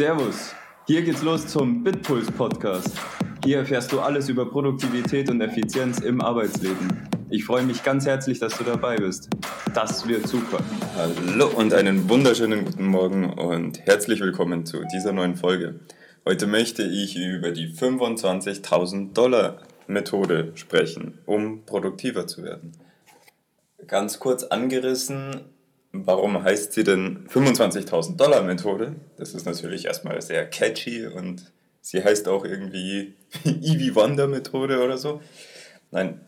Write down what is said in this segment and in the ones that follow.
Servus. Hier geht's los zum Bitpuls Podcast. Hier erfährst du alles über Produktivität und Effizienz im Arbeitsleben. Ich freue mich ganz herzlich, dass du dabei bist. Das wird super. Hallo und einen wunderschönen guten Morgen und herzlich willkommen zu dieser neuen Folge. Heute möchte ich über die 25.000 Dollar Methode sprechen, um produktiver zu werden. Ganz kurz angerissen, warum heißt sie denn 25.000 Dollar Methode? Das ist natürlich erstmal sehr catchy und sie heißt auch irgendwie Evie Wonder Methode oder so. Nein,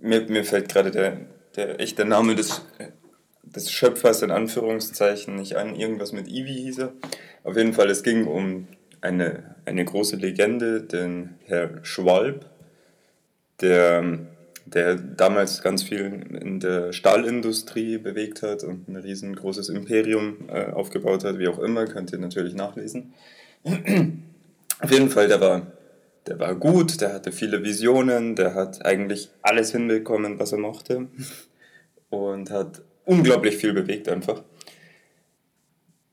mir, mir fällt gerade der, der echte Name des, des Schöpfers in Anführungszeichen nicht an. Irgendwas mit Ivy hieß er. Auf jeden Fall, es ging um eine, eine große Legende, den Herr Schwalb, der, der damals ganz viel in der Stahlindustrie bewegt hat und ein riesengroßes Imperium äh, aufgebaut hat, wie auch immer, könnt ihr natürlich nachlesen. Auf jeden Fall, der war der war gut, der hatte viele Visionen, der hat eigentlich alles hinbekommen, was er mochte und hat unglaublich viel bewegt einfach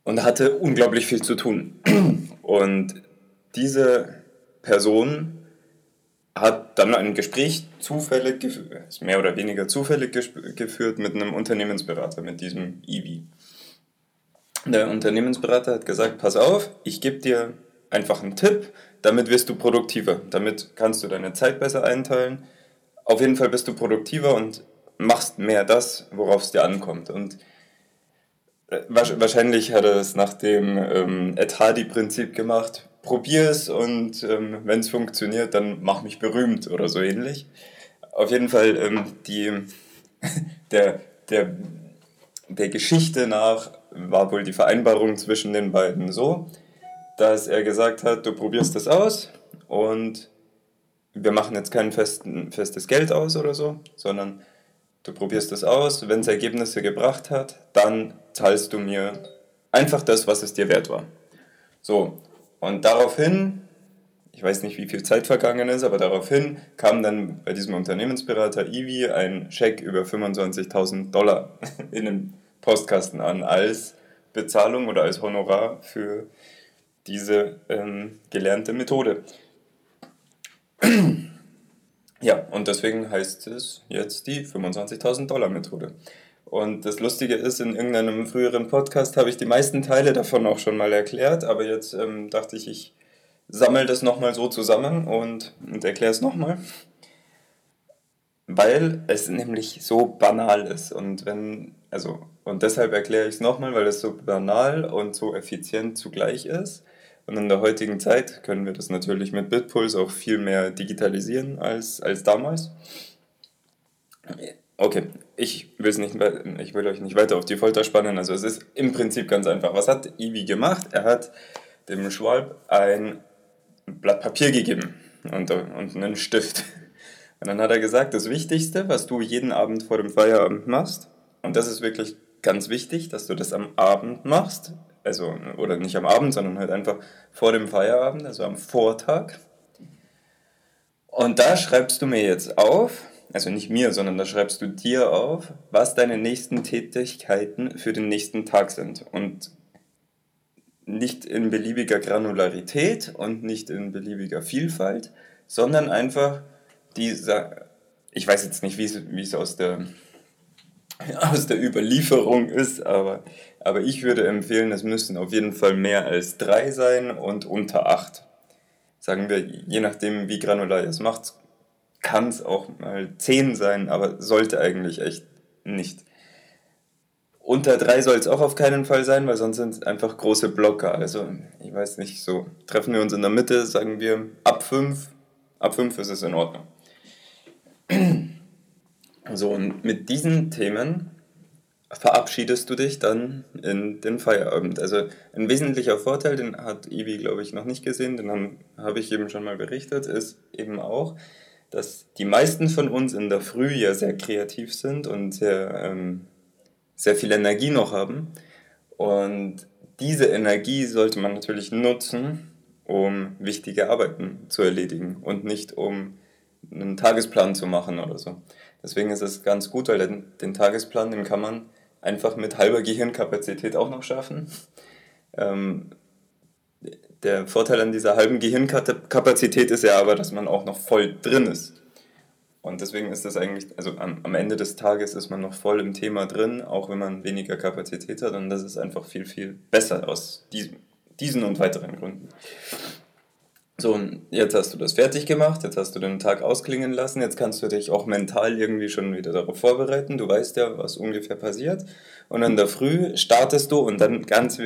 und hatte unglaublich viel zu tun. Und diese Person hat dann ein Gespräch zufällig, mehr oder weniger zufällig geführt mit einem Unternehmensberater, mit diesem Ivi. Der Unternehmensberater hat gesagt, pass auf, ich gebe dir einfach einen Tipp, damit wirst du produktiver. Damit kannst du deine Zeit besser einteilen. Auf jeden Fall bist du produktiver und machst mehr das, worauf es dir ankommt. Und äh, wahrscheinlich hat er es nach dem ähm, Etadi-Prinzip gemacht. Probier es und ähm, wenn es funktioniert, dann mach mich berühmt oder so ähnlich. Auf jeden Fall ähm, die, der, der, der Geschichte nach war wohl die Vereinbarung zwischen den beiden so, dass er gesagt hat, du probierst das aus und wir machen jetzt kein festen, festes Geld aus oder so, sondern du probierst das aus, wenn es Ergebnisse gebracht hat, dann zahlst du mir einfach das, was es dir wert war. So, und daraufhin, ich weiß nicht, wie viel Zeit vergangen ist, aber daraufhin kam dann bei diesem Unternehmensberater Ivi ein Scheck über 25.000 Dollar in den Postkasten an als Bezahlung oder als Honorar für diese ähm, gelernte Methode. ja, und deswegen heißt es jetzt die 25.000 Dollar Methode. Und das Lustige ist, in irgendeinem früheren Podcast habe ich die meisten Teile davon auch schon mal erklärt, aber jetzt ähm, dachte ich, ich sammle das nochmal so zusammen und, und erkläre es nochmal. Weil es nämlich so banal ist. Und wenn, also, und deshalb erkläre ich es nochmal, weil es so banal und so effizient zugleich ist. Und in der heutigen Zeit können wir das natürlich mit Bitpulse auch viel mehr digitalisieren als, als damals. Okay, ich, nicht, ich will euch nicht weiter auf die Folter spannen. Also es ist im Prinzip ganz einfach. Was hat Ivi gemacht? Er hat dem Schwalb ein Blatt Papier gegeben und, und einen Stift. Und dann hat er gesagt, das Wichtigste, was du jeden Abend vor dem Feierabend machst, und das ist wirklich ganz wichtig, dass du das am Abend machst, also, oder nicht am Abend, sondern halt einfach vor dem Feierabend, also am Vortag. Und da schreibst du mir jetzt auf, also nicht mir, sondern da schreibst du dir auf, was deine nächsten Tätigkeiten für den nächsten Tag sind. Und nicht in beliebiger Granularität und nicht in beliebiger Vielfalt, sondern einfach dieser, ich weiß jetzt nicht, wie es aus der aus der Überlieferung ist, aber, aber ich würde empfehlen, es müssen auf jeden Fall mehr als drei sein und unter acht. Sagen wir, je nachdem, wie granular ihr es macht, kann es auch mal zehn sein, aber sollte eigentlich echt nicht. Unter drei soll es auch auf keinen Fall sein, weil sonst sind es einfach große Blocker. Also, ich weiß nicht, so treffen wir uns in der Mitte, sagen wir ab fünf. Ab fünf ist es in Ordnung. So, und mit diesen Themen verabschiedest du dich dann in den Feierabend. Also ein wesentlicher Vorteil, den hat Ivi, glaube ich, noch nicht gesehen, den habe hab ich eben schon mal berichtet, ist eben auch, dass die meisten von uns in der Früh ja sehr kreativ sind und sehr, ähm, sehr viel Energie noch haben. Und diese Energie sollte man natürlich nutzen, um wichtige Arbeiten zu erledigen und nicht um einen Tagesplan zu machen oder so. Deswegen ist es ganz gut, weil den, den Tagesplan, den kann man einfach mit halber Gehirnkapazität auch noch schaffen. Ähm, der Vorteil an dieser halben Gehirnkapazität ist ja aber, dass man auch noch voll drin ist. Und deswegen ist das eigentlich, also am, am Ende des Tages ist man noch voll im Thema drin, auch wenn man weniger Kapazität hat. Und das ist einfach viel, viel besser aus diesem, diesen und weiteren Gründen. So, jetzt hast du das fertig gemacht, jetzt hast du den Tag ausklingen lassen, jetzt kannst du dich auch mental irgendwie schon wieder darauf vorbereiten. Du weißt ja, was ungefähr passiert. Und in der Früh startest du und dann ganz,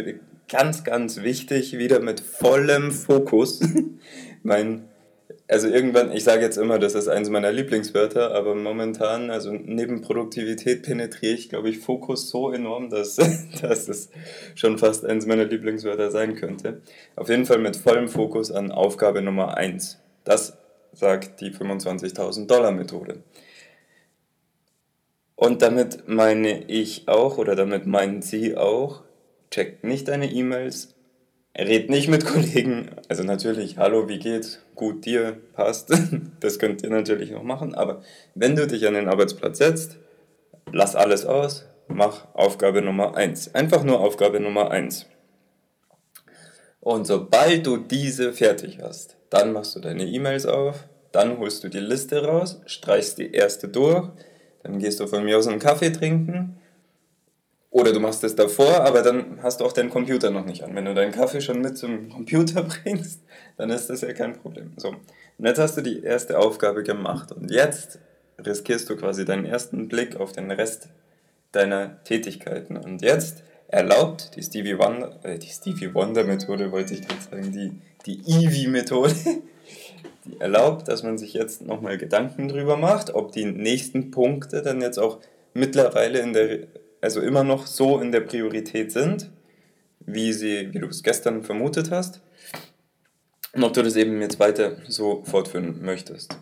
ganz, ganz wichtig, wieder mit vollem Fokus. mein also irgendwann, ich sage jetzt immer, das ist eines meiner Lieblingswörter, aber momentan, also neben Produktivität penetriere ich, glaube ich, Fokus so enorm, dass, dass es schon fast eines meiner Lieblingswörter sein könnte. Auf jeden Fall mit vollem Fokus an Aufgabe Nummer 1. Das sagt die 25.000 Dollar Methode. Und damit meine ich auch, oder damit meinen Sie auch, checkt nicht deine E-Mails, red nicht mit Kollegen. Also natürlich, hallo, wie geht's? Gut, dir, passt. Das könnt ihr natürlich noch machen. Aber wenn du dich an den Arbeitsplatz setzt, lass alles aus, mach Aufgabe Nummer 1. Einfach nur Aufgabe Nummer 1. Und sobald du diese fertig hast, dann machst du deine E-Mails auf, dann holst du die Liste raus, streichst die erste durch, dann gehst du von mir aus einen Kaffee trinken oder du machst es davor, aber dann hast du auch deinen Computer noch nicht an. Wenn du deinen Kaffee schon mit zum Computer bringst, dann ist das ja kein Problem. So, und jetzt hast du die erste Aufgabe gemacht und jetzt riskierst du quasi deinen ersten Blick auf den Rest deiner Tätigkeiten. Und jetzt erlaubt die Stevie Wonder, äh, die Stevie Wonder Methode, wollte ich gerade sagen, die, die Eevee Methode, die erlaubt, dass man sich jetzt nochmal Gedanken drüber macht, ob die nächsten Punkte dann jetzt auch mittlerweile in der also immer noch so in der Priorität sind, wie, sie, wie du es gestern vermutet hast, und ob du das eben jetzt weiter so fortführen möchtest.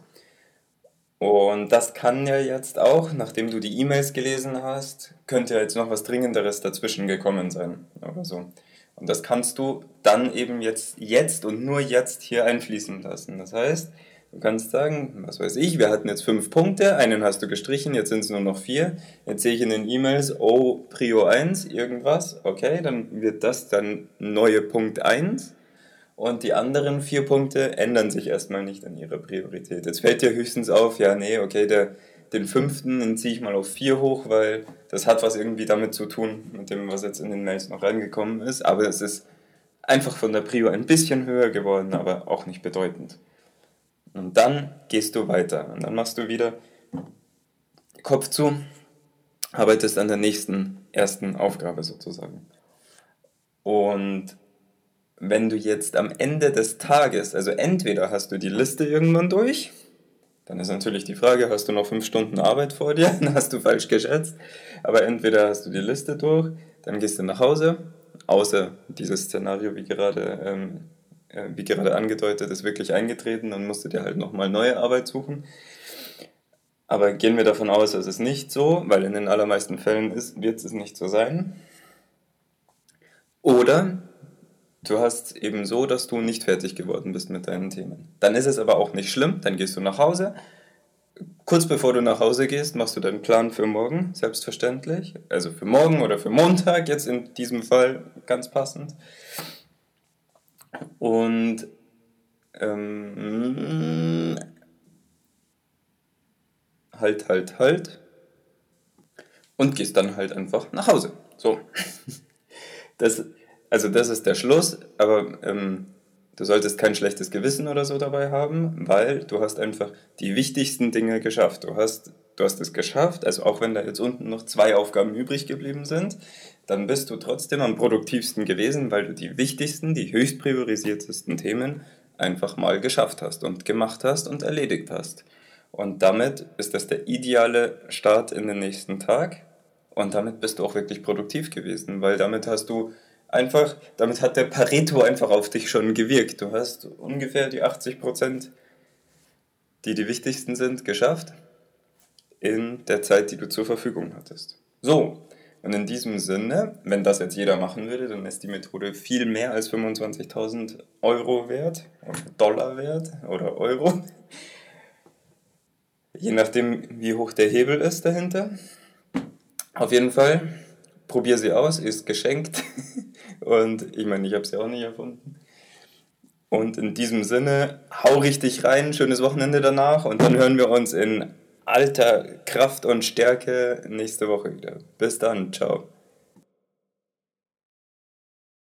Und das kann ja jetzt auch, nachdem du die E-Mails gelesen hast, könnte ja jetzt noch was Dringenderes dazwischen gekommen sein oder so. Und das kannst du dann eben jetzt, jetzt und nur jetzt hier einfließen lassen. Das heißt, Du kannst sagen, was weiß ich, wir hatten jetzt fünf Punkte, einen hast du gestrichen, jetzt sind es nur noch vier. Jetzt sehe ich in den E-Mails, oh, Prio 1, irgendwas, okay, dann wird das dann neue Punkt 1. Und die anderen vier Punkte ändern sich erstmal nicht an ihrer Priorität. Jetzt fällt dir höchstens auf, ja, nee, okay, der, den fünften den ziehe ich mal auf vier hoch, weil das hat was irgendwie damit zu tun, mit dem, was jetzt in den Mails noch reingekommen ist. Aber es ist einfach von der Prio ein bisschen höher geworden, aber auch nicht bedeutend. Und dann gehst du weiter. Und dann machst du wieder Kopf zu, arbeitest an der nächsten ersten Aufgabe sozusagen. Und wenn du jetzt am Ende des Tages, also entweder hast du die Liste irgendwann durch, dann ist natürlich die Frage, hast du noch fünf Stunden Arbeit vor dir? Dann hast du falsch geschätzt. Aber entweder hast du die Liste durch, dann gehst du nach Hause, außer dieses Szenario, wie gerade ähm, äh, wie gerade angedeutet, ist wirklich eingetreten, dann musst du dir halt nochmal neue Arbeit suchen. Aber gehen wir davon aus, es ist nicht so, weil in den allermeisten Fällen wird es nicht so sein. Oder du hast eben so, dass du nicht fertig geworden bist mit deinen Themen. Dann ist es aber auch nicht schlimm, dann gehst du nach Hause. Kurz bevor du nach Hause gehst, machst du deinen Plan für morgen, selbstverständlich. Also für morgen oder für Montag, jetzt in diesem Fall ganz passend. Und ähm, halt, halt, halt. Und gehst dann halt einfach nach Hause. So. Das, also das ist der Schluss, aber ähm, du solltest kein schlechtes Gewissen oder so dabei haben, weil du hast einfach die wichtigsten Dinge geschafft. Du hast, du hast es geschafft, also auch wenn da jetzt unten noch zwei Aufgaben übrig geblieben sind, dann bist du trotzdem am produktivsten gewesen, weil du die wichtigsten, die höchst priorisiertesten Themen einfach mal geschafft hast und gemacht hast und erledigt hast. Und damit ist das der ideale Start in den nächsten Tag und damit bist du auch wirklich produktiv gewesen, weil damit hast du einfach, damit hat der Pareto einfach auf dich schon gewirkt. Du hast ungefähr die 80 Prozent, die die wichtigsten sind, geschafft in der Zeit, die du zur Verfügung hattest. So, und in diesem Sinne, wenn das jetzt jeder machen würde, dann ist die Methode viel mehr als 25.000 Euro wert, Dollar wert oder Euro. Je nachdem, wie hoch der Hebel ist dahinter. Auf jeden Fall, probier sie aus, ist geschenkt. Und ich meine, ich habe sie auch nicht erfunden. Und in diesem Sinne, hau richtig rein, schönes Wochenende danach und dann hören wir uns in alter Kraft und Stärke nächste Woche wieder. Bis dann, ciao.